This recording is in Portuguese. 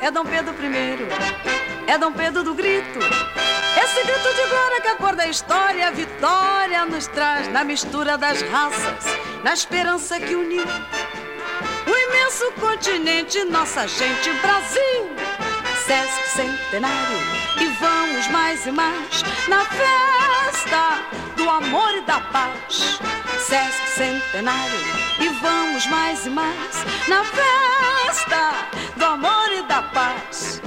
É Dom Pedro I, é Dom Pedro do grito. Esse grito de glória que a cor da história, a vitória nos traz na mistura das raças, na esperança que uniu o imenso continente, nossa gente, Brasil. Sesc centenário e vamos mais e mais na festa do amor e da paz. Sesc centenário e vamos mais e mais na festa da paz.